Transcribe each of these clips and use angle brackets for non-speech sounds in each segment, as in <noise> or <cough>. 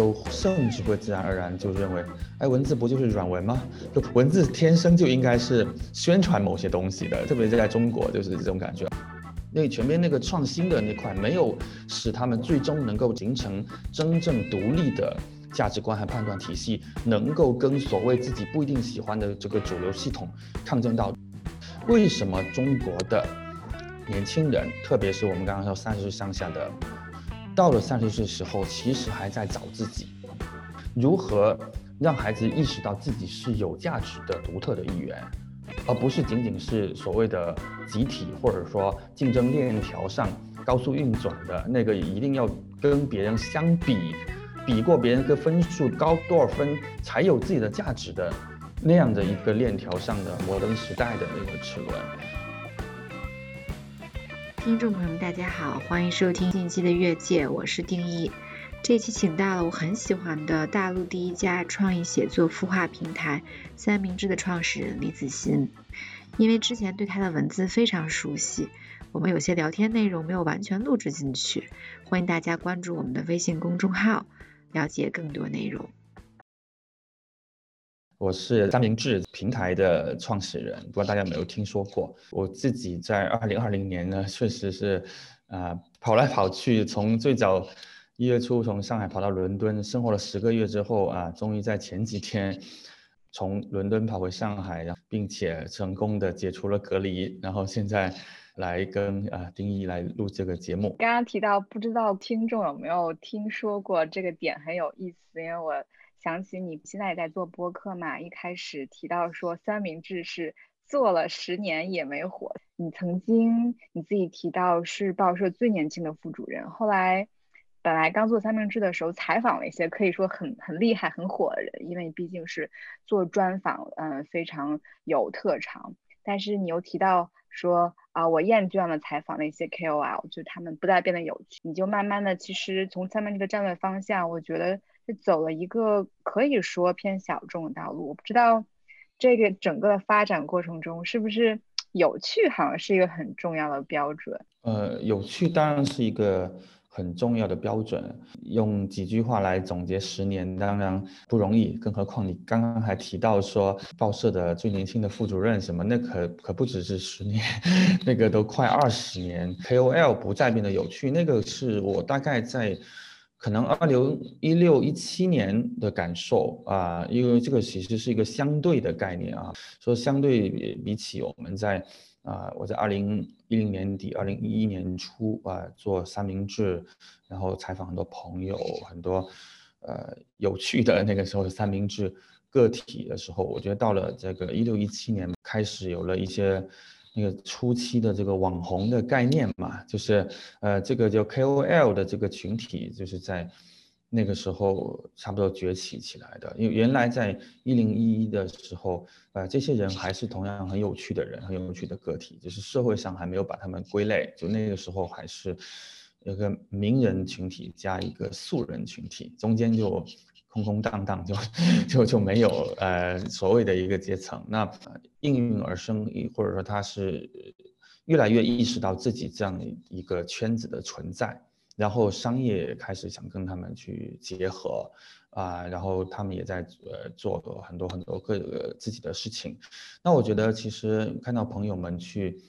都甚至会自然而然就认为，哎，文字不就是软文吗？就文字天生就应该是宣传某些东西的，特别是在中国就是这种感觉。那前面那个创新的那块没有使他们最终能够形成真正独立的价值观和判断体系，能够跟所谓自己不一定喜欢的这个主流系统抗争到。为什么中国的年轻人，特别是我们刚刚说三十岁上下的？到了三十岁的时候，其实还在找自己，如何让孩子意识到自己是有价值的、独特的一员，而不是仅仅是所谓的集体或者说竞争链条上高速运转的那个，一定要跟别人相比，比过别人个分数高多少分才有自己的价值的那样的一个链条上的摩登时代的那个齿轮。听众朋友们，大家好，欢迎收听近期的越界，我是丁一。这期请到了我很喜欢的大陆第一家创意写作孵化平台三明治的创始人李子欣。因为之前对他的文字非常熟悉，我们有些聊天内容没有完全录制进去，欢迎大家关注我们的微信公众号，了解更多内容。我是三明治平台的创始人，不知道大家有没有听说过？我自己在二零二零年呢，确实是，啊，跑来跑去，从最早一月初从上海跑到伦敦，生活了十个月之后啊，终于在前几天从伦敦跑回上海，然后并且成功的解除了隔离，然后现在来跟啊丁一来录这个节目。刚刚提到，不知道听众有没有听说过这个点很有意思，因为我。想起你现在也在做播客嘛？一开始提到说三明治是做了十年也没火。你曾经你自己提到是报社最年轻的副主任，后来本来刚做三明治的时候采访了一些可以说很很厉害很火的人，因为毕竟是做专访，嗯，非常有特长。但是你又提到说啊，我厌倦了采访那些 KOL，就他们不再变得有趣。你就慢慢的其实从三明治的战略方向，我觉得。走了一个可以说偏小众的道路，我不知道这个整个的发展过程中是不是有趣，好像是一个很重要的标准。呃，有趣当然是一个很重要的标准。用几句话来总结十年，当然不容易，更何况你刚刚还提到说报社的最年轻的副主任什么，那可可不只是十年，<laughs> 那个都快二十年。KOL 不再变得有趣，那个是我大概在。可能二零一六一七年的感受啊，因为这个其实是一个相对的概念啊，说相对比起我们在啊，我在二零一零年底、二零一一年初啊做三明治，然后采访很多朋友，很多呃有趣的那个时候的三明治个体的时候，我觉得到了这个一六一七年开始有了一些。那个初期的这个网红的概念嘛，就是呃，这个叫 KOL 的这个群体，就是在那个时候差不多崛起起来的。因为原来在一零一一的时候，呃，这些人还是同样很有趣的人，很有趣的个体，就是社会上还没有把他们归类，就那个时候还是有个名人群体加一个素人群体，中间就。空空荡荡就 <laughs> 就就没有呃所谓的一个阶层，那应运而生，或者说他是越来越意识到自己这样一个圈子的存在，然后商业开始想跟他们去结合啊，然后他们也在呃做很多很多个自己的事情，那我觉得其实看到朋友们去。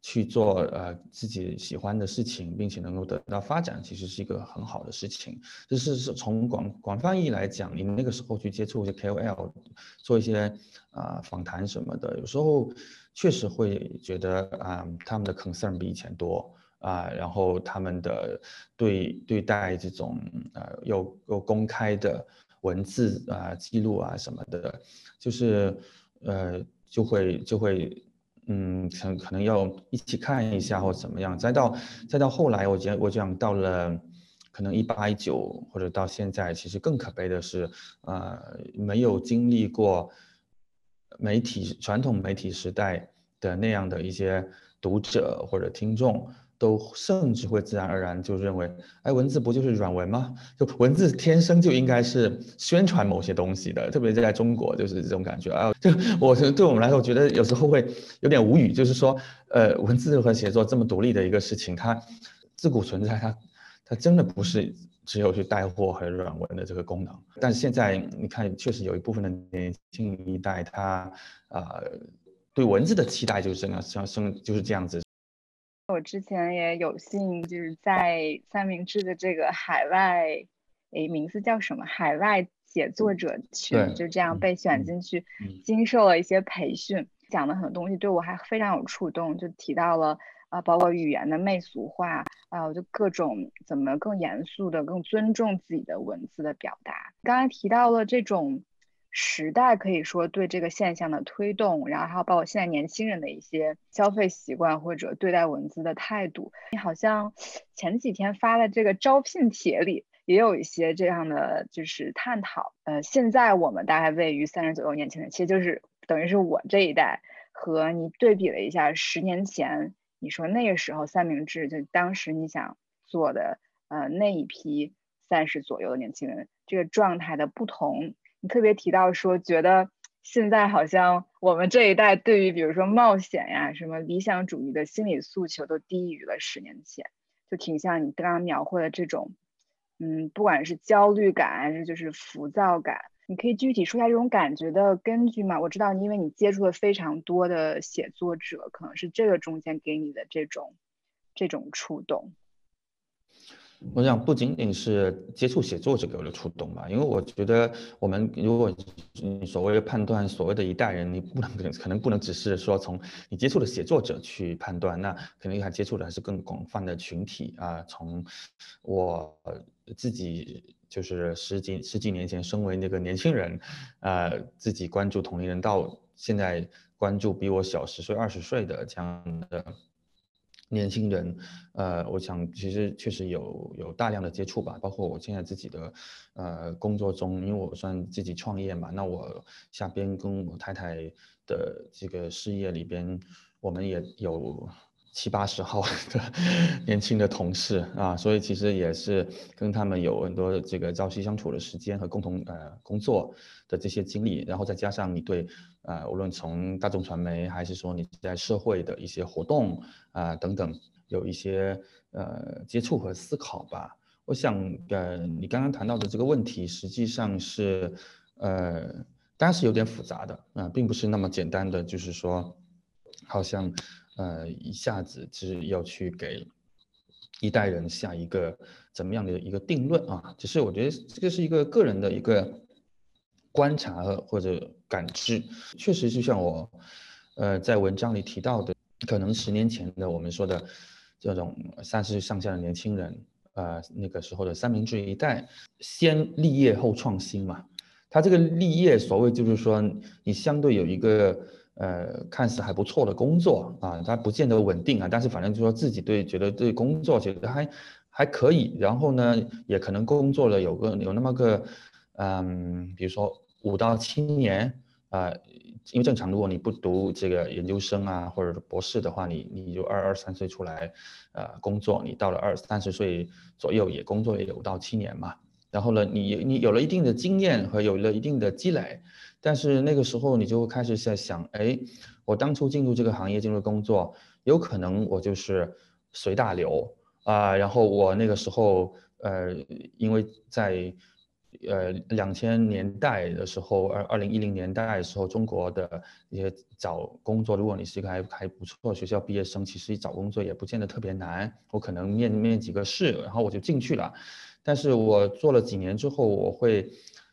去做呃自己喜欢的事情，并且能够得到发展，其实是一个很好的事情。就是是从广广泛意义来讲，你那个时候去接触一些 KOL，做一些啊访谈什么的，有时候确实会觉得啊他们的 concern 比以前多啊，然后他们的对对待这种呃又又公开的文字啊记录啊什么的，就是呃就会就会。嗯，可可能要一起看一下或怎么样，再到再到后来，我觉得我讲到了，可能一八一九或者到现在，其实更可悲的是，呃，没有经历过媒体传统媒体时代的那样的一些读者或者听众。都甚至会自然而然就认为，哎，文字不就是软文吗？就文字天生就应该是宣传某些东西的，特别是在中国就是这种感觉啊。<laughs> 就我对我们来说，我觉得有时候会有点无语，就是说，呃，文字和写作这么独立的一个事情，它自古存在，它它真的不是只有去带货和软文的这个功能。但是现在你看，确实有一部分的年轻一代，他啊对文字的期待就是这样，像生就是这样子。我之前也有幸就是在三明治的这个海外，诶，名字叫什么？海外写作者群，就这样被选进去，经受了一些培训，讲的很多东西对我还非常有触动，就提到了啊，包括语言的媚俗化啊，就各种怎么更严肃的、更尊重自己的文字的表达。刚才提到了这种。时代可以说对这个现象的推动，然后还有包括现在年轻人的一些消费习惯或者对待文字的态度。你好像前几天发的这个招聘帖里也有一些这样的就是探讨。呃，现在我们大概位于三十左右年轻人，其实就是等于是我这一代和你对比了一下十年前，你说那个时候三明治就当时你想做的呃那一批三十左右的年轻人这个状态的不同。你特别提到说，觉得现在好像我们这一代对于比如说冒险呀、什么理想主义的心理诉求都低于了十年前，就挺像你刚刚描绘的这种，嗯，不管是焦虑感还是就是浮躁感，你可以具体说一下这种感觉的根据吗？我知道，因为你接触了非常多的写作者，可能是这个中间给你的这种这种触动。我想不仅仅是接触写作者给我的触动吧，因为我觉得我们如果你所谓的判断所谓的一代人，你不能可能不能只是说从你接触的写作者去判断，那肯定还接触的还是更广泛的群体啊。从我自己就是十几十几年前身为那个年轻人，呃，自己关注同龄人，到现在关注比我小十岁二十岁的这样的。年轻人，呃，我想其实确实有有大量的接触吧，包括我现在自己的，呃，工作中，因为我算自己创业嘛，那我下边跟我太太的这个事业里边，我们也有。七八十号的 <laughs> 年轻的同事啊，所以其实也是跟他们有很多这个朝夕相处的时间和共同呃工作的这些经历，然后再加上你对呃无论从大众传媒还是说你在社会的一些活动啊等等有一些呃接触和思考吧。我想呃你刚刚谈到的这个问题实际上是呃当然是有点复杂的啊，并不是那么简单的，就是说好像。呃，一下子是要去给一代人下一个怎么样的一个定论啊？只是我觉得这个是一个个人的一个观察或者感知，确实就像我呃在文章里提到的，可能十年前的我们说的这种三十岁上下的年轻人，呃那个时候的三明治一代，先立业后创新嘛，他这个立业所谓就是说你相对有一个。呃，看似还不错的工作啊，他不见得稳定啊，但是反正就说自己对觉得对工作觉得还还可以，然后呢，也可能工作了有个有那么个，嗯，比如说五到七年啊，因为正常如果你不读这个研究生啊或者是博士的话，你你就二二三岁出来，呃，工作，你到了二三十岁左右也工作也有五到七年嘛，然后呢，你你有了一定的经验和有了一定的积累。但是那个时候，你就开始在想，哎，我当初进入这个行业，进入工作，有可能我就是随大流啊。然后我那个时候，呃，因为在呃两千年代的时候，二二零一零年代的时候，中国的一些找工作，如果你是一个还还不错学校毕业生，其实找工作也不见得特别难。我可能面面几个试，然后我就进去了。但是我做了几年之后，我会。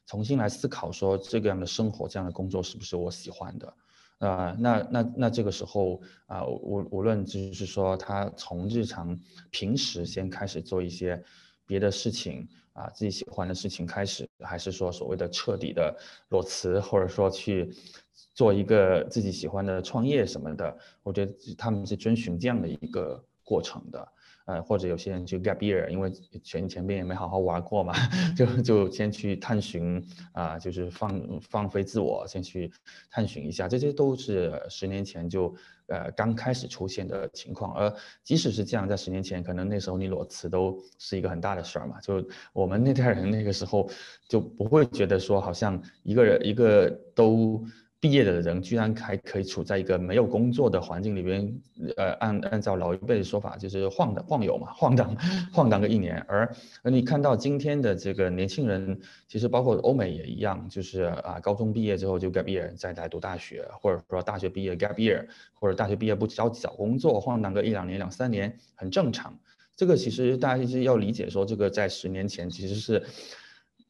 重新来思考，说这个样的生活，这样的工作是不是我喜欢的？啊，那那那这个时候啊，无无论就是说他从日常平时先开始做一些别的事情啊，自己喜欢的事情开始，还是说所谓的彻底的裸辞，或者说去做一个自己喜欢的创业什么的，我觉得他们是遵循这样的一个过程的。呃，或者有些人去 gap year，因为前前面也没好好玩过嘛，<laughs> 就就先去探寻啊，就是放放飞自我，先去探寻一下，这些都是十年前就呃刚开始出现的情况。而即使是这样，在十年前，可能那时候你裸辞都是一个很大的事儿嘛。就我们那代人那个时候就不会觉得说，好像一个人一个都。毕业的人居然还可以处在一个没有工作的环境里边，呃，按按照老一辈的说法，就是晃的晃悠嘛，晃荡晃荡个一年。而而你看到今天的这个年轻人，其实包括欧美也一样，就是啊，高中毕业之后就 gap year 再来读大学，或者说大学毕业 gap year，或者大学毕业不着急找工作，晃荡个一两年、两三年很正常。这个其实大家其实要理解，说这个在十年前其实是。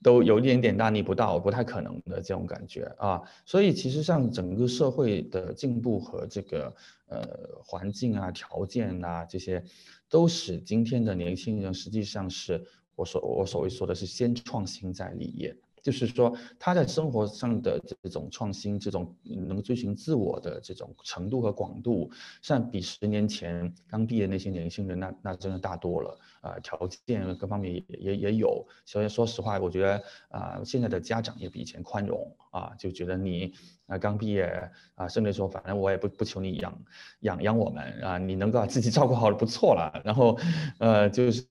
都有一点点大逆不道、不太可能的这种感觉啊，所以其实像整个社会的进步和这个呃环境啊、条件啊这些，都使今天的年轻人实际上是我所我所谓说的是先创新再立业。就是说，他在生活上的这种创新，这种能追寻自我的这种程度和广度，像比十年前刚毕业那些年轻人，那那真的大多了啊！条件各方面也也也有。所以说实话，我觉得啊，现在的家长也比以前宽容啊，就觉得你。啊，刚毕业啊，甚至说，反正我也不不求你养养养我们啊，你能够把自己 <laughs> 照顾好了不错了。然后，呃，就是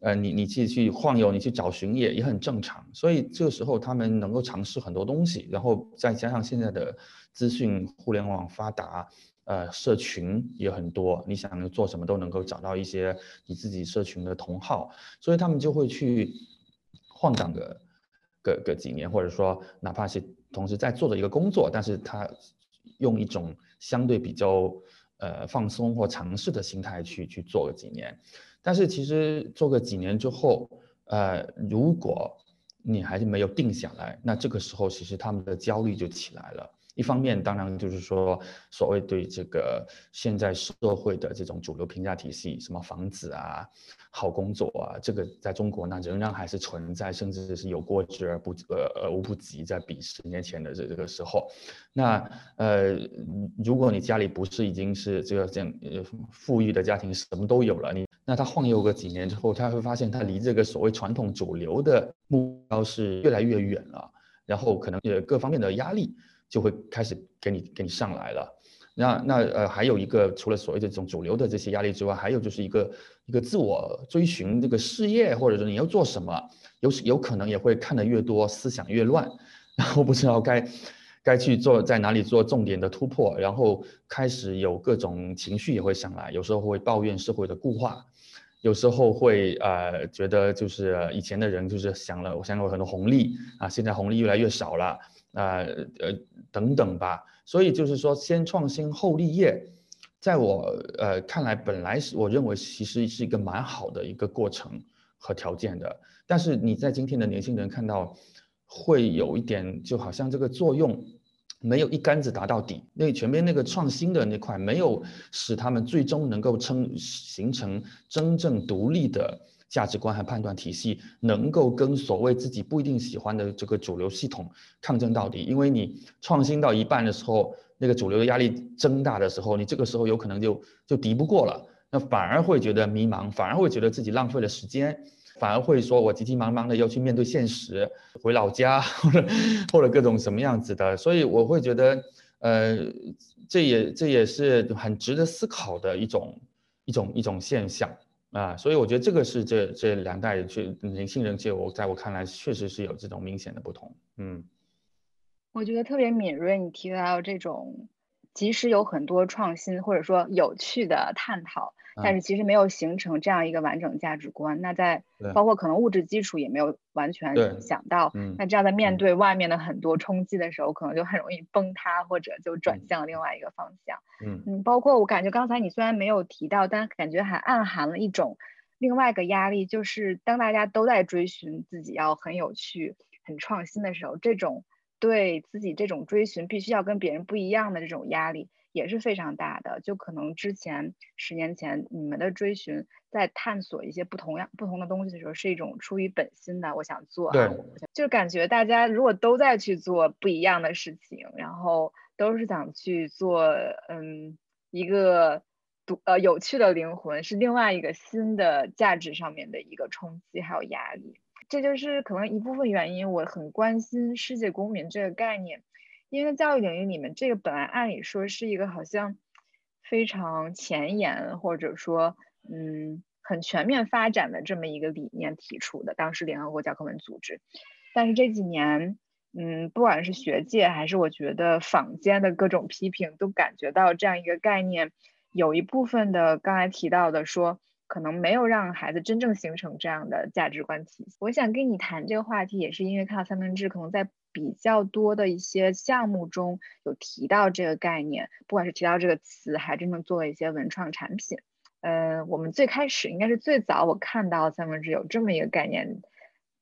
呃，你你自己去晃悠，你去找寻也也很正常。所以这个时候他们能够尝试很多东西，然后再加上现在的资讯互联网发达，呃，社群也很多，你想做什么都能够找到一些你自己社群的同好，所以他们就会去晃荡的个个几年，或者说哪怕是。同时在做的一个工作，但是他用一种相对比较呃放松或尝试的心态去去做个几年，但是其实做个几年之后，呃，如果你还是没有定下来，那这个时候其实他们的焦虑就起来了。一方面，当然就是说，所谓对这个现在社会的这种主流评价体系，什么房子啊、好工作啊，这个在中国呢仍然还是存在，甚至是有过之而不呃呃无不及，在比十年前的这这个时候，那呃，如果你家里不是已经是这个这样呃富裕的家庭，什么都有了，你那他晃悠个几年之后，他会发现他离这个所谓传统主流的目标是越来越远了，然后可能呃各方面的压力。就会开始给你给你上来了，那那呃还有一个除了所谓的这种主流的这些压力之外，还有就是一个一个自我追寻这个事业，或者说你要做什么，有有可能也会看得越多，思想越乱，<laughs> 然后不知道该该去做在哪里做重点的突破，然后开始有各种情绪也会上来，有时候会抱怨社会的固化，有时候会呃觉得就是以前的人就是想了，我想有很多红利啊，现在红利越来越少了。呃呃等等吧，所以就是说，先创新后立业，在我呃看来，本来是我认为其实是一个蛮好的一个过程和条件的。但是你在今天的年轻人看到，会有一点就好像这个作用没有一竿子打到底，那前面那个创新的那块没有使他们最终能够称形成真正独立的。价值观和判断体系能够跟所谓自己不一定喜欢的这个主流系统抗争到底，因为你创新到一半的时候，那个主流的压力增大的时候，你这个时候有可能就就敌不过了，那反而会觉得迷茫，反而会觉得自己浪费了时间，反而会说我急急忙忙的要去面对现实，回老家或者 <laughs> 或者各种什么样子的，所以我会觉得，呃，这也这也是很值得思考的一种一种一种现象。啊，所以我觉得这个是这这两代去年轻人，就我在我看来确实是有这种明显的不同。嗯，我觉得特别敏锐，你提到这种，即使有很多创新或者说有趣的探讨。但是其实没有形成这样一个完整价值观，那在包括可能物质基础也没有完全想到，那这样的面对外面的很多冲击的时候，可能就很容易崩塌或者就转向另外一个方向。嗯嗯，包括我感觉刚才你虽然没有提到，但感觉还暗含了一种另外一个压力，就是当大家都在追寻自己要很有趣、很创新的时候，这种对自己这种追寻必须要跟别人不一样的这种压力。也是非常大的，就可能之前十年前你们的追寻，在探索一些不同样不同的东西的时候，是一种出于本心的，我想做，对，就感觉大家如果都在去做不一样的事情，然后都是想去做，嗯，一个独呃有趣的灵魂，是另外一个新的价值上面的一个冲击还有压力，这就是可能一部分原因，我很关心世界公民这个概念。因为教育领域里面，这个本来按理说是一个好像非常前沿，或者说嗯很全面发展的这么一个理念提出的，当时联合国教科文组织。但是这几年，嗯，不管是学界还是我觉得坊间的各种批评，都感觉到这样一个概念，有一部分的刚才提到的说，可能没有让孩子真正形成这样的价值观体系。我想跟你谈这个话题，也是因为看到三明治可能在比较多的一些项目中有提到这个概念，不管是提到这个词，还真正做了一些文创产品。呃，我们最开始应该是最早我看到三明治有这么一个概念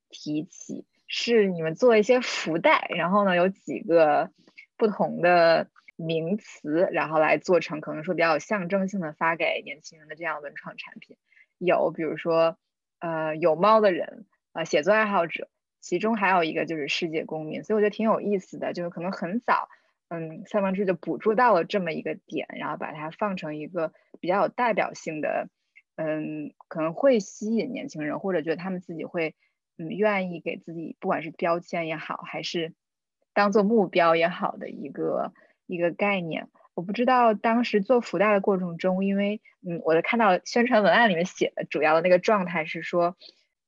提起。是你们做一些福袋，然后呢有几个不同的名词，然后来做成可能说比较有象征性的发给年轻人的这样文创产品。有比如说，呃，有猫的人，呃，写作爱好者，其中还有一个就是世界公民。所以我觉得挺有意思的，就是可能很早，嗯，三明治就捕捉到了这么一个点，然后把它放成一个比较有代表性的，嗯，可能会吸引年轻人，或者觉得他们自己会。嗯，愿意给自己，不管是标签也好，还是当做目标也好的一个一个概念。我不知道当时做福袋的过程中，因为嗯，我的看到宣传文案里面写的主要的那个状态是说，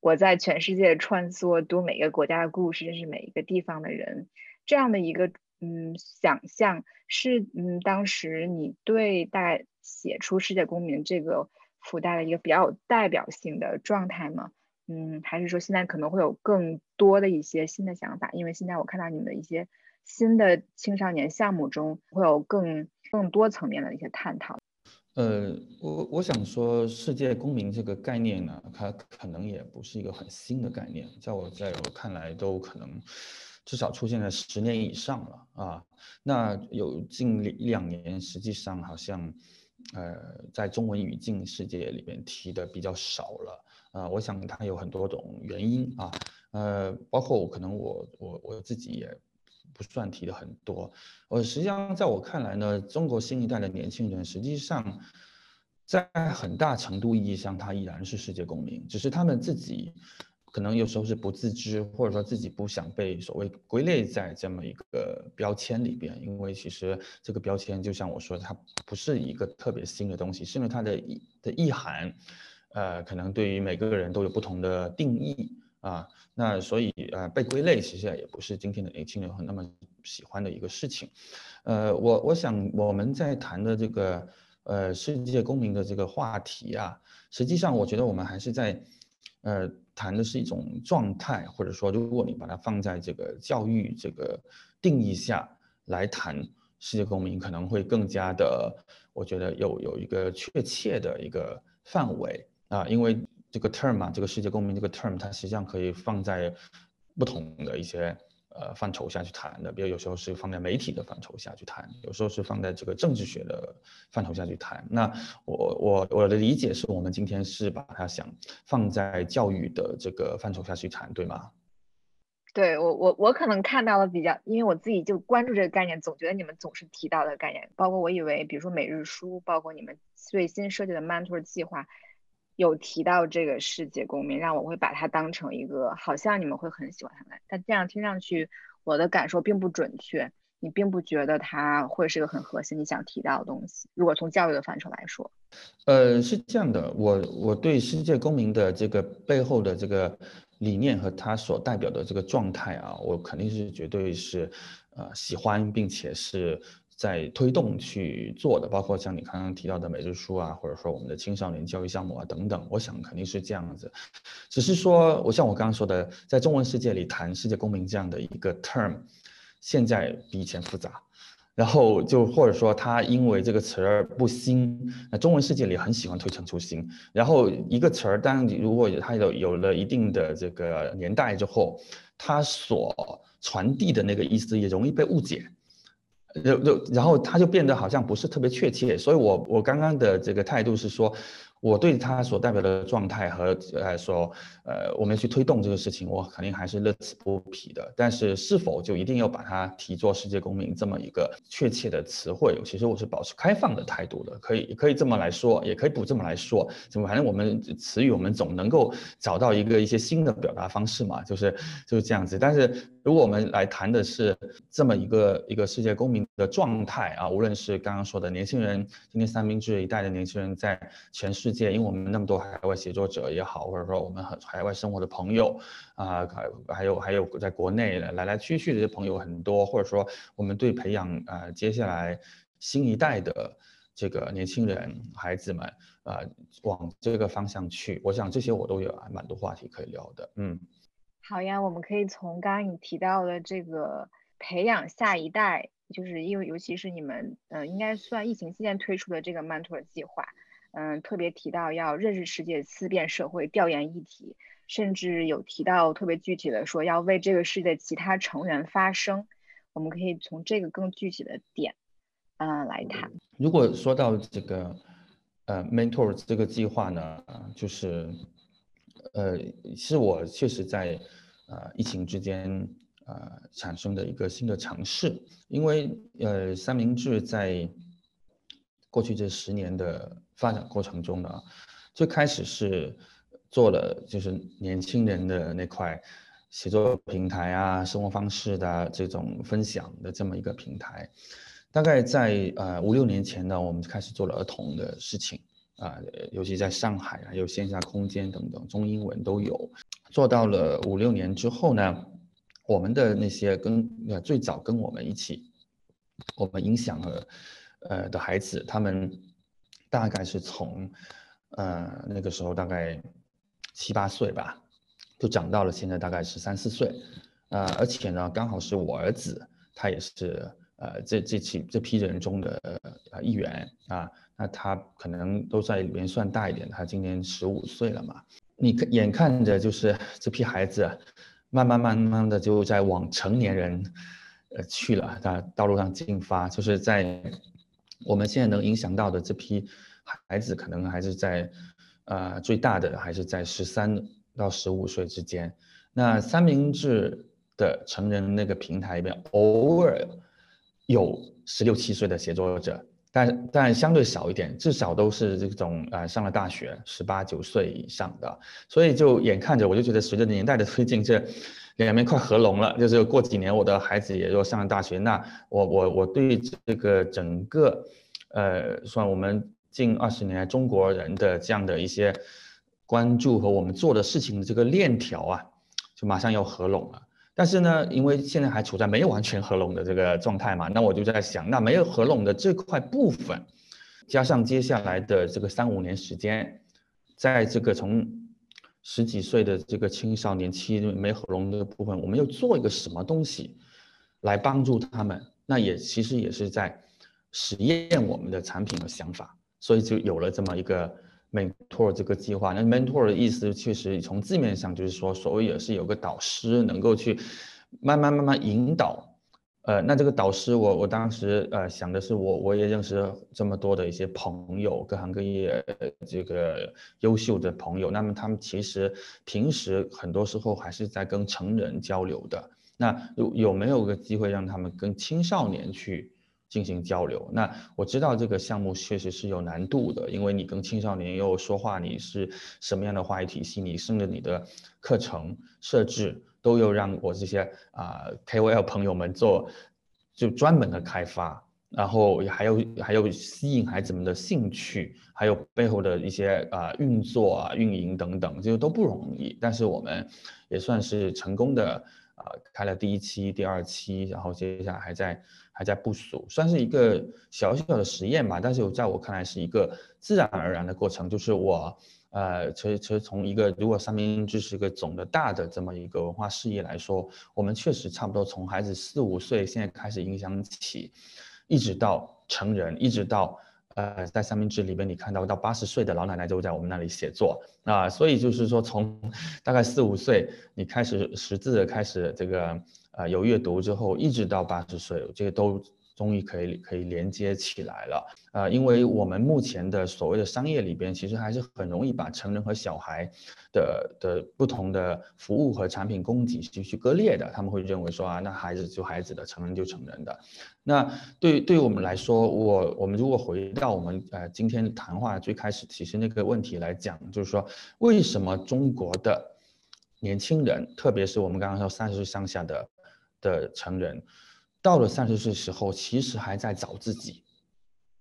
我在全世界穿梭，读每个国家的故事，认识每一个地方的人，这样的一个嗯想象，是嗯当时你对大概写出世界公民这个福袋的一个比较有代表性的状态吗？嗯，还是说现在可能会有更多的一些新的想法，因为现在我看到你们的一些新的青少年项目中会有更更多层面的一些探讨。呃，我我想说，世界公民这个概念呢，它可能也不是一个很新的概念，在我在我看来都可能至少出现了十年以上了啊。那有近两年，实际上好像呃，在中文语境世界里面提的比较少了。啊，我想它有很多种原因啊，呃，包括我可能我我我自己也不算提的很多。呃，实际上在我看来呢，中国新一代的年轻人实际上在很大程度意义上，他依然是世界公民，只是他们自己可能有时候是不自知，或者说自己不想被所谓归类在这么一个标签里边，因为其实这个标签就像我说，它不是一个特别新的东西，是因为它的意的意涵。呃，可能对于每个人都有不同的定义啊，那所以呃，被归类其实也不是今天的年轻人很那么喜欢的一个事情。呃，我我想我们在谈的这个呃世界公民的这个话题啊，实际上我觉得我们还是在呃谈的是一种状态，或者说如果你把它放在这个教育这个定义下来谈世界公民，可能会更加的，我觉得有有一个确切的一个范围。啊，因为这个 term 嘛，这个世界公民这个 term，它实际上可以放在不同的一些呃范畴下去谈的，比如有时候是放在媒体的范畴下去谈，有时候是放在这个政治学的范畴下去谈。那我我我的理解是我们今天是把它想放在教育的这个范畴下去谈，对吗？对我我我可能看到了比较，因为我自己就关注这个概念，总觉得你们总是提到的概念，包括我以为，比如说每日书，包括你们最新设计的 mentor 计划。有提到这个世界公民，让我会把它当成一个，好像你们会很喜欢他们，但这样听上去，我的感受并不准确。你并不觉得它会是一个很核心你想提到的东西。如果从教育的范畴来说，呃，是这样的，我我对世界公民的这个背后的这个理念和它所代表的这个状态啊，我肯定是绝对是呃喜欢，并且是。在推动去做的，包括像你刚刚提到的每日书啊，或者说我们的青少年教育项目啊等等，我想肯定是这样子。只是说，我像我刚刚说的，在中文世界里谈世界公民这样的一个 term，现在比以前复杂。然后就或者说，它因为这个词儿不新，那中文世界里很喜欢推陈出新。然后一个词儿，当如果它有有了一定的这个年代之后，它所传递的那个意思也容易被误解。就就然后他就变得好像不是特别确切，所以我我刚刚的这个态度是说。我对他所代表的状态和呃说呃我们去推动这个事情，我肯定还是乐此不疲的。但是是否就一定要把它提作世界公民这么一个确切的词汇？其实我是保持开放的态度的，可以可以这么来说，也可以不这么来说。怎么反正我们词语我们总能够找到一个一些新的表达方式嘛，就是就是这样子。但是如果我们来谈的是这么一个一个世界公民的状态啊，无论是刚刚说的年轻人，今天三明治一代的年轻人在全世界，界因为我们那么多海外写作者也好，或者说我们很海外生活的朋友啊，还还有还有在国内的来来去去的这些朋友很多，或者说我们对培养啊接下来新一代的这个年轻人孩子们啊往这个方向去，我想这些我都有蛮多话题可以聊的。嗯，好呀，我们可以从刚刚你提到的这个培养下一代。就是因为，尤其是你们，嗯，应该算疫情期间推出的这个 mentor 计划，嗯，特别提到要认识世界、思辨社会、调研议题，甚至有提到特别具体的说要为这个世界其他成员发声。我们可以从这个更具体的点，嗯，来谈。如果说到这个，呃，mentor 这个计划呢，就是，呃，是我确实在，呃，疫情之间。呃，产生的一个新的尝试，因为呃，三明治在过去这十年的发展过程中呢，最开始是做了就是年轻人的那块写作平台啊，生活方式的这种分享的这么一个平台。大概在呃五六年前呢，我们就开始做了儿童的事情啊，尤其在上海还有线下空间等等，中英文都有。做到了五六年之后呢。我们的那些跟呃最早跟我们一起，我们影响了呃的孩子，他们大概是从呃那个时候大概七八岁吧，就长到了现在大概是三四岁，呃而且呢刚好是我儿子，他也是呃这这期这批人中的呃一员啊，那他可能都在里面算大一点，他今年十五岁了嘛，你看眼看着就是这批孩子。慢慢慢慢的就在往成年人，呃去了他道路上进发，就是在我们现在能影响到的这批孩子，可能还是在，呃最大的还是在十三到十五岁之间。那三明治的成人那个平台里面，偶尔有十六七岁的写作者。但但相对少一点，至少都是这种呃上了大学，十八九岁以上的，所以就眼看着我就觉得随着年代的推进，这两边快合拢了。<laughs> 就是过几年我的孩子也要上了大学，那我我我对这个整个，呃，算我们近二十年来中国人的这样的一些关注和我们做的事情的这个链条啊，就马上要合拢了。但是呢，因为现在还处在没有完全合拢的这个状态嘛，那我就在想，那没有合拢的这块部分，加上接下来的这个三五年时间，在这个从十几岁的这个青少年期没合拢的部分，我们又做一个什么东西来帮助他们？那也其实也是在实验我们的产品和想法，所以就有了这么一个。mentor 这个计划，那 mentor 的意思确实从字面上就是说，所谓也是有个导师能够去慢慢慢慢引导。呃，那这个导师，我我当时呃想的是，我我也认识这么多的一些朋友，各行各业这个优秀的朋友，那么他们其实平时很多时候还是在跟成人交流的。那有有没有个机会让他们跟青少年去？进行交流。那我知道这个项目确实是有难度的，因为你跟青少年又说话，你是什么样的话语体系，你甚至你的课程设置都有让我这些啊 KOL 朋友们做，就专门的开发，然后还有还有吸引孩子们的兴趣，还有背后的一些啊运作啊运营等等，这些都不容易。但是我们也算是成功的啊开了第一期、第二期，然后接下来还在。还在部署，算是一个小小的实验吧。但是在我看来是一个自然而然的过程。就是我，呃，其实其实从一个如果三明治是一个总的大的这么一个文化事业来说，我们确实差不多从孩子四五岁现在开始影响起，一直到成人，一直到呃在三明治里边你看到到八十岁的老奶奶都在我们那里写作啊。所以就是说从大概四五岁你开始识字开始这个。呃，有阅读之后，一直到八十岁，这个都终于可以可以连接起来了。啊，因为我们目前的所谓的商业里边，其实还是很容易把成人和小孩的的不同的服务和产品供给去去割裂的。他们会认为说啊，那孩子就孩子的，成人就成人的。那对对于我们来说，我我们如果回到我们呃今天谈话最开始其实那个问题来讲，就是说为什么中国的年轻人，特别是我们刚刚说三十岁上下的。的成人到了三十岁时候，其实还在找自己，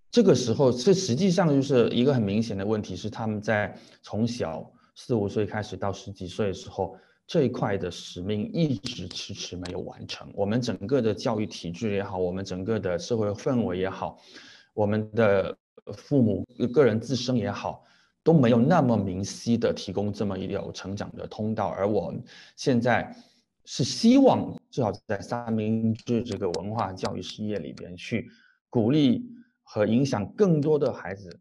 这个时候，这实际上就是一个很明显的问题，是他们在从小四五岁开始到十几岁的时候，这一块的使命一直迟迟没有完成。我们整个的教育体制也好，我们整个的社会氛围也好，我们的父母个人自身也好，都没有那么明晰的提供这么一条成长的通道。而我现在是希望，至少在三明治这个文化教育事业里边去鼓励。和影响更多的孩子，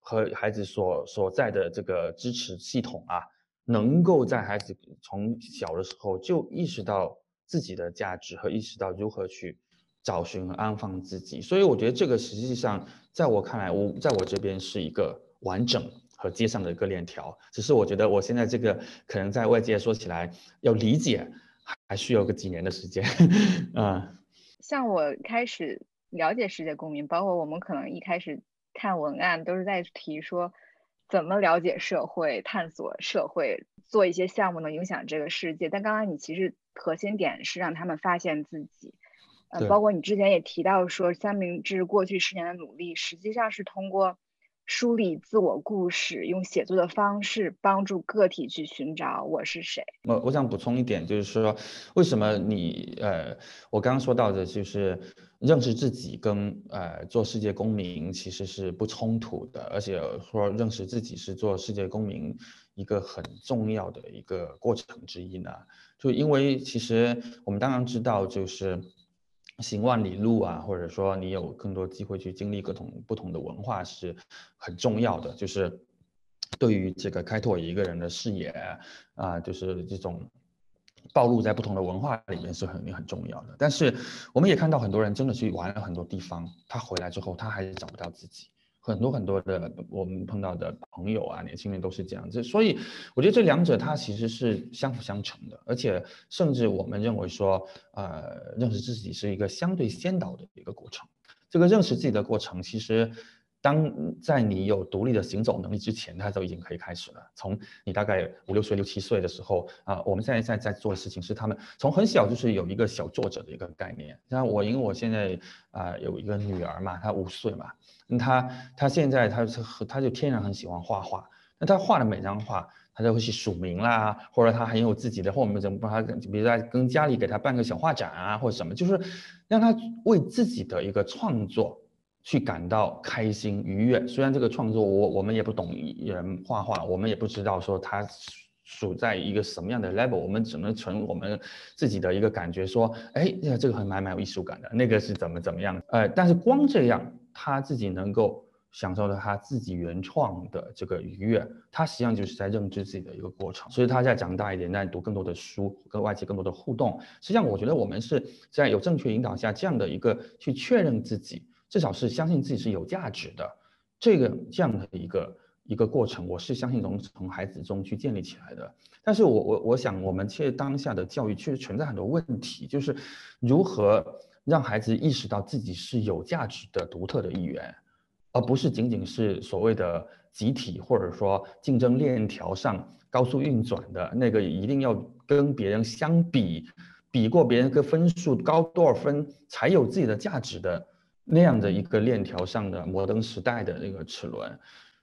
和孩子所所在的这个支持系统啊，能够在孩子从小的时候就意识到自己的价值和意识到如何去找寻和安放自己。所以我觉得这个实际上在我看来，我在我这边是一个完整和接上的一个链条。只是我觉得我现在这个可能在外界说起来要理解，还需要个几年的时间。嗯，像我开始。了解世界公民，包括我们可能一开始看文案都是在提说怎么了解社会、探索社会、做一些项目能影响这个世界。但刚刚你其实核心点是让他们发现自己，呃，包括你之前也提到说三明治过去十年的努力，实际上是通过。梳理自我故事，用写作的方式帮助个体去寻找我是谁。我我想补充一点，就是说，为什么你呃，我刚刚说到的，就是认识自己跟呃做世界公民其实是不冲突的，而且说认识自己是做世界公民一个很重要的一个过程之一呢？就因为其实我们当然知道，就是。行万里路啊，或者说你有更多机会去经历各种不同的文化是很重要的，就是对于这个开拓一个人的视野啊，就是这种暴露在不同的文化里面是很很重要的。但是我们也看到很多人真的去玩了很多地方，他回来之后他还是找不到自己。很多很多的我们碰到的朋友啊，年轻人都是这样子，所以我觉得这两者它其实是相辅相成的，而且甚至我们认为说，呃，认识自己是一个相对先导的一个过程。这个认识自己的过程，其实。当在你有独立的行走能力之前，他都已经可以开始了。从你大概五六岁、六七岁的时候啊，我们现在在在做的事情是，他们从很小就是有一个小作者的一个概念。像我，因为我现在啊有一个女儿嘛，她五岁嘛，她她现在她是她就天然很喜欢画画。那她画的每张画，她都会去署名啦，或者她很有自己的，或我们怎么帮她，比如在跟家里给她办个小画展啊，或者什么，就是让她为自己的一个创作。去感到开心愉悦。虽然这个创作，我我们也不懂人画画，我们也不知道说他处在一个什么样的 level，我们只能从我们自己的一个感觉说，哎，这个很蛮蛮有艺术感的，那个是怎么怎么样？呃，但是光这样，他自己能够享受到他自己原创的这个愉悦，他实际上就是在认知自己的一个过程。所以他在长大一点，在读更多的书，跟外界更多的互动。实际上，我觉得我们是在有正确引导下，这样的一个去确认自己。至少是相信自己是有价值的，这个这样的一个一个过程，我是相信从从孩子中去建立起来的。但是我我我想，我们现当下的教育确实存在很多问题，就是如何让孩子意识到自己是有价值的独特的一员，而不是仅仅是所谓的集体或者说竞争链条上高速运转的那个，一定要跟别人相比，比过别人个分数高多少分才有自己的价值的。那样的一个链条上的摩登时代的那个齿轮，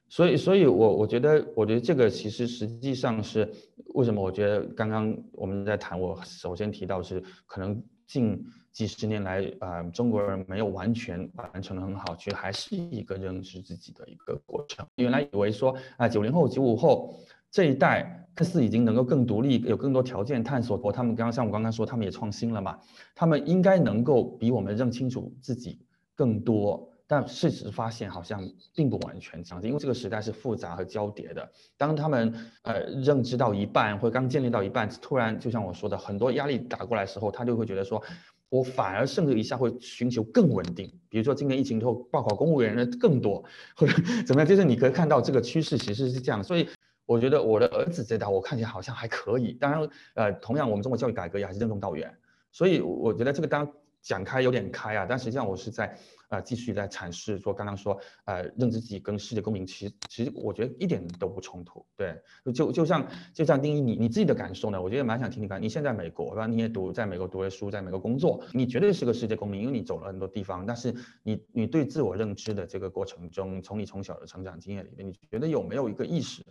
所以，所以我我觉得，我觉得这个其实实际上是为什么？我觉得刚刚我们在谈，我首先提到是可能近几十年来啊，中国人没有完全完成的很好，其实还是一个认识自己的一个过程。原来以为说啊，九零后、九五后这一代看似已经能够更独立，有更多条件探索，他们刚刚像我刚刚说，他们也创新了嘛，他们应该能够比我们认清楚自己。更多，但事实发现好像并不完全这样子，因为这个时代是复杂和交叠的。当他们呃认知到一半，或刚建立到一半，突然就像我说的，很多压力打过来的时候，他就会觉得说，我反而甚至一下会寻求更稳定。比如说今年疫情之后，报考公务员的更多，或者怎么样，就是你可以看到这个趋势其实是这样。所以我觉得我的儿子这代我看起来好像还可以。当然，呃，同样我们中国教育改革也还是任重道远。所以我觉得这个当。讲开有点开啊，但实际上我是在。啊，继续在阐释说，刚刚说，呃，认知自己跟世界公民，其实其实我觉得一点都不冲突。对，就就像就像定义你你自己的感受呢，我觉得蛮想听听看。你现在美国，对吧？你也读在美国读了书，在美国工作，你绝对是个世界公民，因为你走了很多地方。但是你你对自我认知的这个过程中，从你从小的成长经验里面，你觉得有没有一个意识，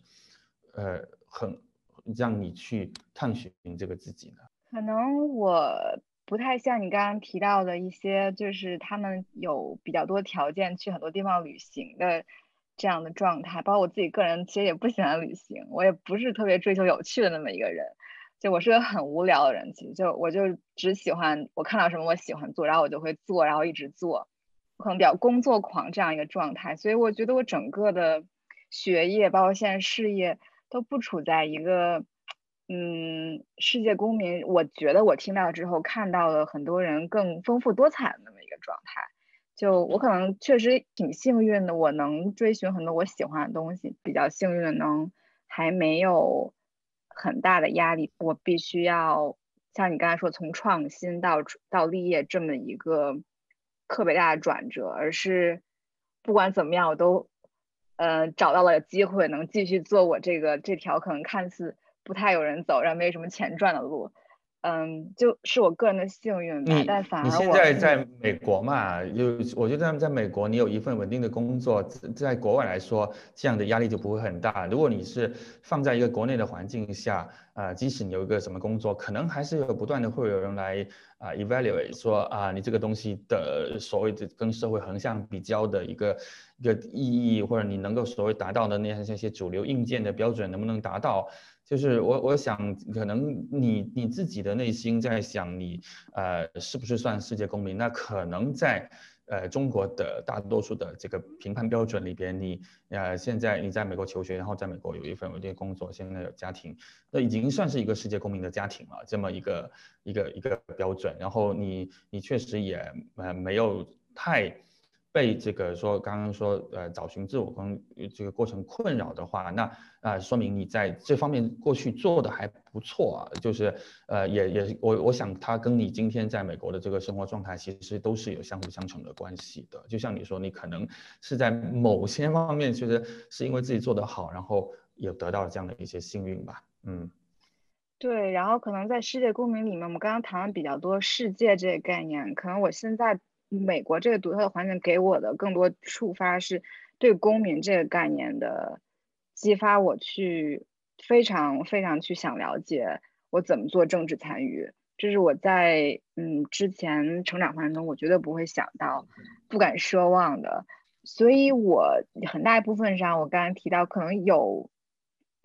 呃，很让你去探寻这个自己呢？可能我。不太像你刚刚提到的一些，就是他们有比较多条件去很多地方旅行的这样的状态。包括我自己个人，其实也不喜欢旅行，我也不是特别追求有趣的那么一个人。就我是个很无聊的人，其实就我就只喜欢我看到什么我喜欢做，然后我就会做，然后一直做，可能比较工作狂这样一个状态。所以我觉得我整个的学业，包括现在事业，都不处在一个。嗯，世界公民，我觉得我听到之后看到了很多人更丰富多彩的那么一个状态。就我可能确实挺幸运的，我能追寻很多我喜欢的东西，比较幸运的能还没有很大的压力。我必须要像你刚才说，从创新到到立业这么一个特别大的转折，而是不管怎么样，我都呃找到了机会，能继续做我这个这条可能看似。不太有人走，然后没什么钱赚的路，嗯，就是我个人的幸运吧。但反而你现在在美国嘛，有我觉得在美国，你有一份稳定的工作，在国外来说，这样的压力就不会很大。如果你是放在一个国内的环境下，啊，即使你有一个什么工作，可能还是有不断的会有人来啊 evaluate 说啊，你这个东西的所谓的跟社会横向比较的一个一个意义，或者你能够所谓达到的那些那些主流硬件的标准能不能达到？就是我，我想可能你你自己的内心在想，你呃是不是算世界公民？那可能在呃中国的大多数的这个评判标准里边，你呃现在你在美国求学，然后在美国有一份稳定工作，现在有家庭，那已经算是一个世界公民的家庭了，这么一个一个一个标准。然后你你确实也呃没有太。被这个说刚刚说呃找寻自我跟这个过程困扰的话，那啊说明你在这方面过去做的还不错啊，就是呃也也我我想他跟你今天在美国的这个生活状态其实都是有相辅相成的关系的。就像你说，你可能是在某些方面确实是因为自己做得好，然后有得到了这样的一些幸运吧。嗯，对，然后可能在世界公民里面，我们刚刚谈了比较多世界这个概念，可能我现在。美国这个独特的环境给我的更多触发是对公民这个概念的激发，我去非常非常去想了解我怎么做政治参与，这是我在嗯之前成长过程中我绝对不会想到、不敢奢望的。所以我很大一部分上，我刚刚提到可能有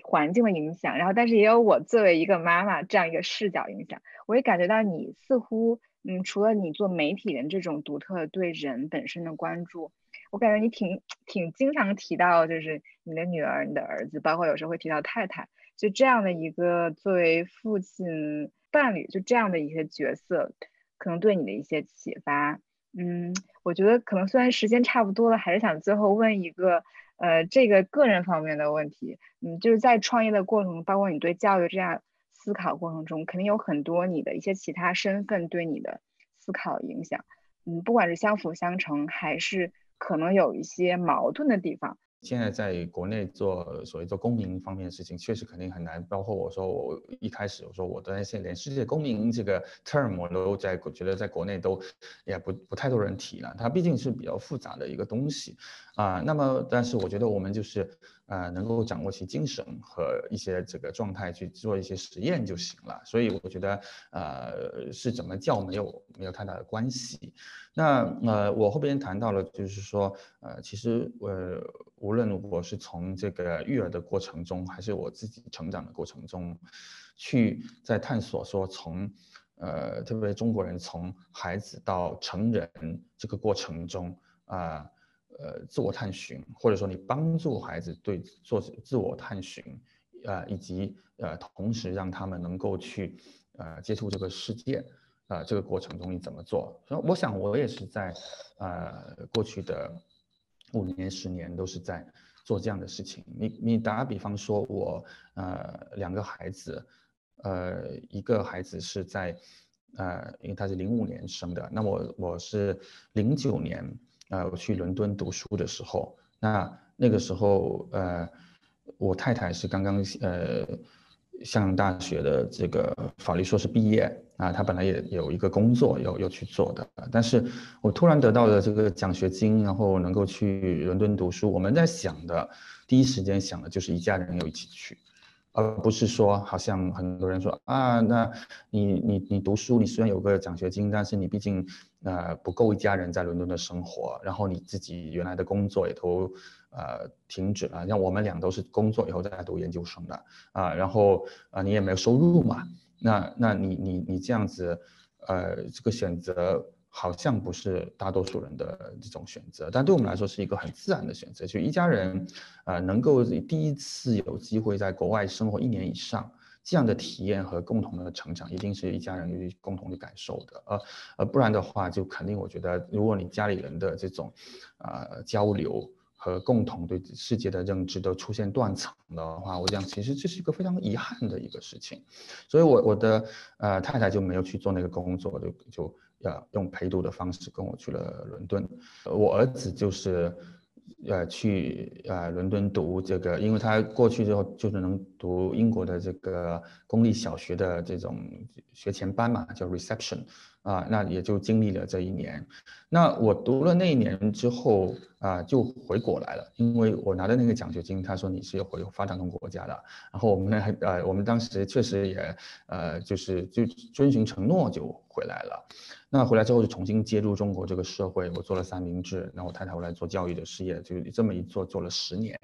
环境的影响，然后但是也有我作为一个妈妈这样一个视角影响，我也感觉到你似乎。嗯，除了你做媒体人这种独特对人本身的关注，我感觉你挺挺经常提到，就是你的女儿、你的儿子，包括有时候会提到太太，就这样的一个作为父亲、伴侣，就这样的一些角色，可能对你的一些启发。嗯，我觉得可能虽然时间差不多了，还是想最后问一个，呃，这个个人方面的问题。嗯，就是在创业的过程中，包括你对教育这样。思考过程中，肯定有很多你的一些其他身份对你的思考影响，嗯，不管是相辅相成，还是可能有一些矛盾的地方。现在在国内做所谓做公民方面的事情，确实肯定很难。包括我说我一开始我说我担心连世界公民这个 term 我都在觉得在国内都也不不太多人提了，它毕竟是比较复杂的一个东西啊。那么，但是我觉得我们就是呃能够掌握其精神和一些这个状态去做一些实验就行了。所以我觉得呃是怎么叫没有没有太大的关系。那呃我后边谈到了就是说呃其实呃。无论我是从这个育儿的过程中，还是我自己成长的过程中，去在探索说从，呃，特别中国人从孩子到成人这个过程中啊，呃自我探寻，或者说你帮助孩子对做自我探寻，呃，以及呃，同时让他们能够去呃接触这个世界，呃，这个过程中你怎么做？所以我想我也是在呃过去的。五年、十年都是在做这样的事情。你你打比方说，我呃两个孩子，呃一个孩子是在呃，因为他是零五年生的，那我我是零九年，呃，我去伦敦读书的时候，那那个时候，呃，我太太是刚刚呃，香港大学的这个法律硕士毕业啊，她本来也有一个工作要要去做的，但是我突然得到了这个奖学金，然后能够去伦敦读书，我们在想的第一时间想的就是一家人要一起去。而不是说，好像很多人说啊，那你你你读书，你虽然有个奖学金，但是你毕竟呃不够一家人在伦敦的生活，然后你自己原来的工作也都呃停止了，像我们俩都是工作以后再读研究生的啊，然后啊你也没有收入嘛，那那你你你这样子，呃这个选择。好像不是大多数人的这种选择，但对我们来说是一个很自然的选择。就一家人，呃，能够第一次有机会在国外生活一年以上，这样的体验和共同的成长，一定是一家人共同的感受的。呃，呃，不然的话，就肯定我觉得，如果你家里人的这种，呃，交流和共同对世界的认知都出现断层的话，我讲其实这是一个非常遗憾的一个事情。所以，我我的呃太太就没有去做那个工作，就就。要用陪读的方式跟我去了伦敦，我儿子就是，呃，去呃伦敦读这个，因为他过去之后就是能读英国的这个公立小学的这种学前班嘛，叫 reception，啊，那也就经历了这一年。那我读了那一年之后啊，就回国来了，因为我拿的那个奖学金，他说你是要回发展中国家的，然后我们呢，呃，我们当时确实也，呃，就是就遵循承诺就回来了。那回来之后就重新接入中国这个社会，我做了三明治，然后我太太回来做教育的事业，就这么一做做了十年，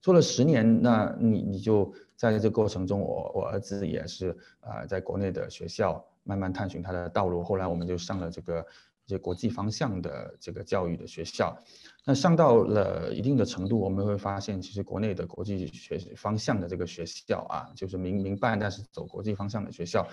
做了十年，那你你就在这过程中，我我儿子也是啊，在国内的学校慢慢探寻他的道路，后来我们就上了这个一些国际方向的这个教育的学校，那上到了一定的程度，我们会发现，其实国内的国际学方向的这个学校啊，就是民民办但是走国际方向的学校。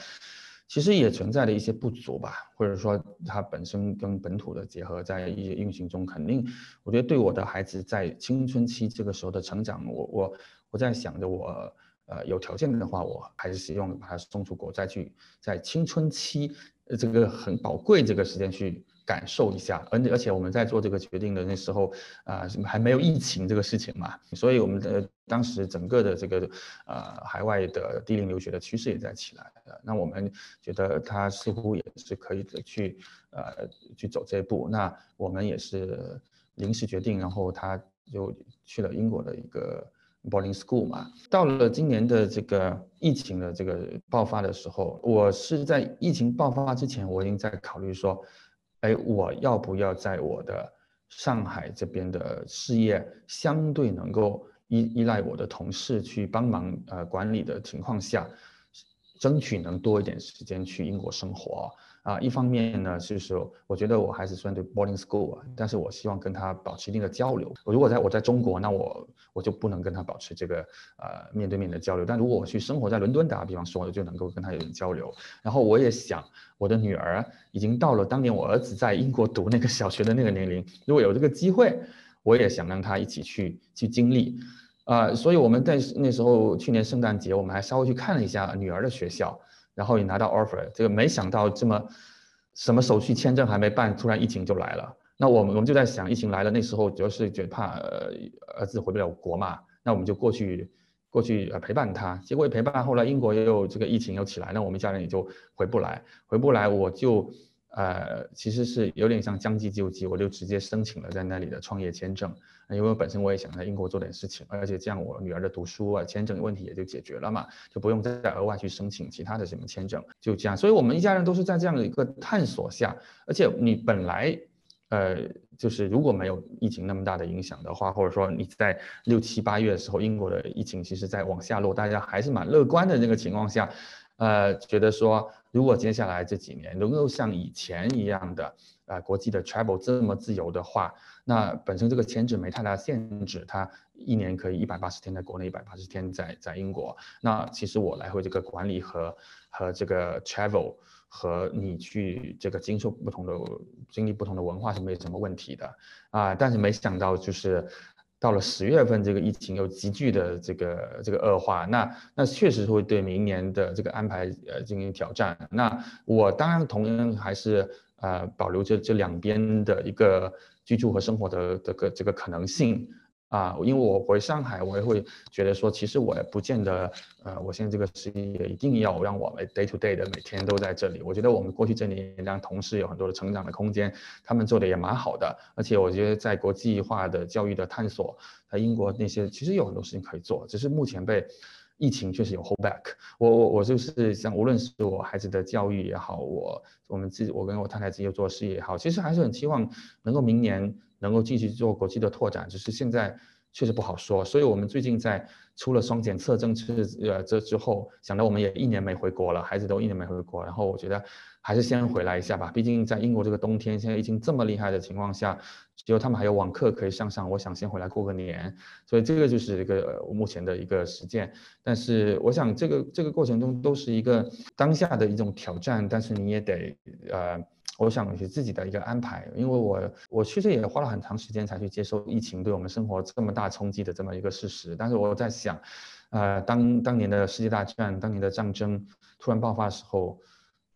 其实也存在的一些不足吧，或者说它本身跟本土的结合，在一些运行中，肯定，我觉得对我的孩子在青春期这个时候的成长，我我我在想着，我呃有条件的话，我还是希望把他送出国，再去在青春期这个很宝贵这个时间去。感受一下，而而且我们在做这个决定的那时候，啊，还没有疫情这个事情嘛，所以我们的当时整个的这个呃海外的低龄留学的趋势也在起来。那我们觉得他似乎也是可以的去呃去走这一步。那我们也是临时决定，然后他就去了英国的一个 boarding school 嘛。到了今年的这个疫情的这个爆发的时候，我是在疫情爆发之前，我已经在考虑说。哎，我要不要在我的上海这边的事业相对能够依依赖我的同事去帮忙呃管理的情况下，争取能多一点时间去英国生活？啊，一方面呢，是说我觉得我还是算对 boarding school 啊，但是我希望跟他保持一定的交流。如果在我在中国，那我我就不能跟他保持这个呃面对面的交流。但如果我去生活在伦敦，打个比方说，我就能够跟他有交流。然后我也想，我的女儿已经到了当年我儿子在英国读那个小学的那个年龄，如果有这个机会，我也想让他一起去去经历。啊，所以我们在那时候去年圣诞节，我们还稍微去看了一下女儿的学校。然后也拿到 offer，这个没想到这么什么手续签证还没办，突然疫情就来了。那我们我们就在想，疫情来了，那时候主要是觉得怕儿子回不了国嘛，那我们就过去过去呃陪伴他。结果陪伴，后来英国又这个疫情又起来，那我们家人也就回不来，回不来我就。呃，其实是有点像将计就计，我就直接申请了在那里的创业签证，因为本身我也想在英国做点事情，而且这样我女儿的读书啊签证问题也就解决了嘛，就不用再额外去申请其他的什么签证，就这样。所以我们一家人都是在这样的一个探索下，而且你本来，呃，就是如果没有疫情那么大的影响的话，或者说你在六七八月的时候，英国的疫情其实在往下落，大家还是蛮乐观的那个情况下。呃，觉得说，如果接下来这几年能够像以前一样的，呃，国际的 travel 这么自由的话，那本身这个签证没太大限制，它一年可以一百八十天在国内，一百八十天在在英国。那其实我来回这个管理和和这个 travel 和你去这个经受不同的经历不同的文化是没有什么问题的啊。但是没想到就是。到了十月份，这个疫情又急剧的这个这个恶化，那那确实会对明年的这个安排呃进行挑战。那我当然同样还是呃保留着这两边的一个居住和生活的这个这个可能性。啊，因为我回上海，我也会觉得说，其实我也不见得，呃，我现在这个事业一定要让我们 day to day 的每天都在这里。我觉得我们过去这年让同事有很多的成长的空间，他们做的也蛮好的。而且我觉得在国际化的教育的探索，在英国那些其实有很多事情可以做，只是目前被疫情确实有 hold back。我我我就是像无论是我孩子的教育也好，我我们自己我跟我太太自己做事业也好，其实还是很期望能够明年。能够继续做国际的拓展，只是现在确实不好说。所以我们最近在出了双检测政策呃这之后，想到我们也一年没回国了，孩子都一年没回国，然后我觉得还是先回来一下吧。毕竟在英国这个冬天，现在疫情这么厉害的情况下，只有他们还有网课可以上上，我想先回来过个年。所以这个就是一个目前的一个实践。但是我想这个这个过程中都是一个当下的一种挑战，但是你也得呃。我想是自己的一个安排，因为我我确实也花了很长时间才去接受疫情对我们生活这么大冲击的这么一个事实。但是我在想，呃，当当年的世界大战、当年的战争突然爆发的时候，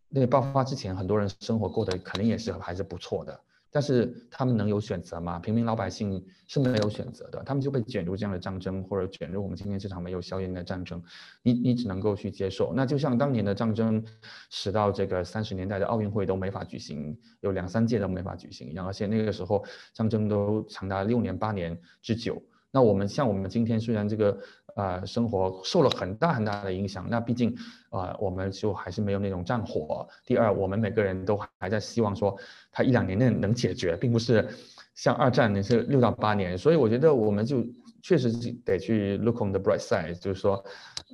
那爆发之前，很多人生活过得肯定也是还是不错的。但是他们能有选择吗？平民老百姓是没有选择的，他们就被卷入这样的战争，或者卷入我们今天这场没有硝烟的战争，你你只能够去接受。那就像当年的战争，使到这个三十年代的奥运会都没法举行，有两三届都没法举行一样，而且那个时候战争都长达六年八年之久。那我们像我们今天虽然这个。呃，生活受了很大很大的影响。那毕竟，呃，我们就还是没有那种战火。第二，我们每个人都还在希望说，它一两年内能解决，并不是像二战那是六到八年。所以我觉得我们就确实得去 look on the bright side，就是说，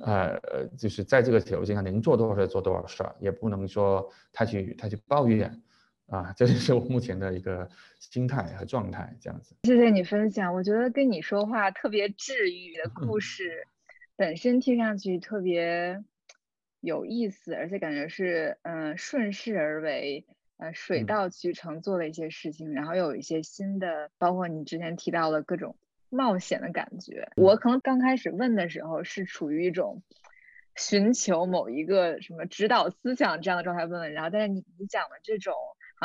呃，就是在这个条件下能做多少事做多少事儿，也不能说太去太去抱怨。啊，这就是我目前的一个心态和状态，这样子。谢谢你分享，我觉得跟你说话特别治愈的 <laughs> 故事，本身听上去特别有意思，而且感觉是嗯顺势而为，呃水到渠成做了一些事情，然后又有一些新的，包括你之前提到的各种冒险的感觉。我可能刚开始问的时候是处于一种寻求某一个什么指导思想这样的状态问问，然后但是你你讲的这种。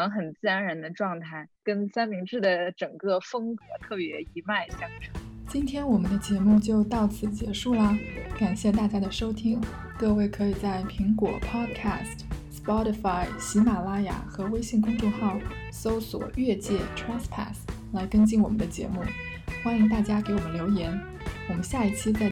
很自然人的状态，跟三明治的整个风格特别一脉相承。今天我们的节目就到此结束啦，感谢大家的收听。各位可以在苹果 Podcast、Spotify、喜马拉雅和微信公众号搜索“越界 Trespass” 来跟进我们的节目。欢迎大家给我们留言，我们下一期再。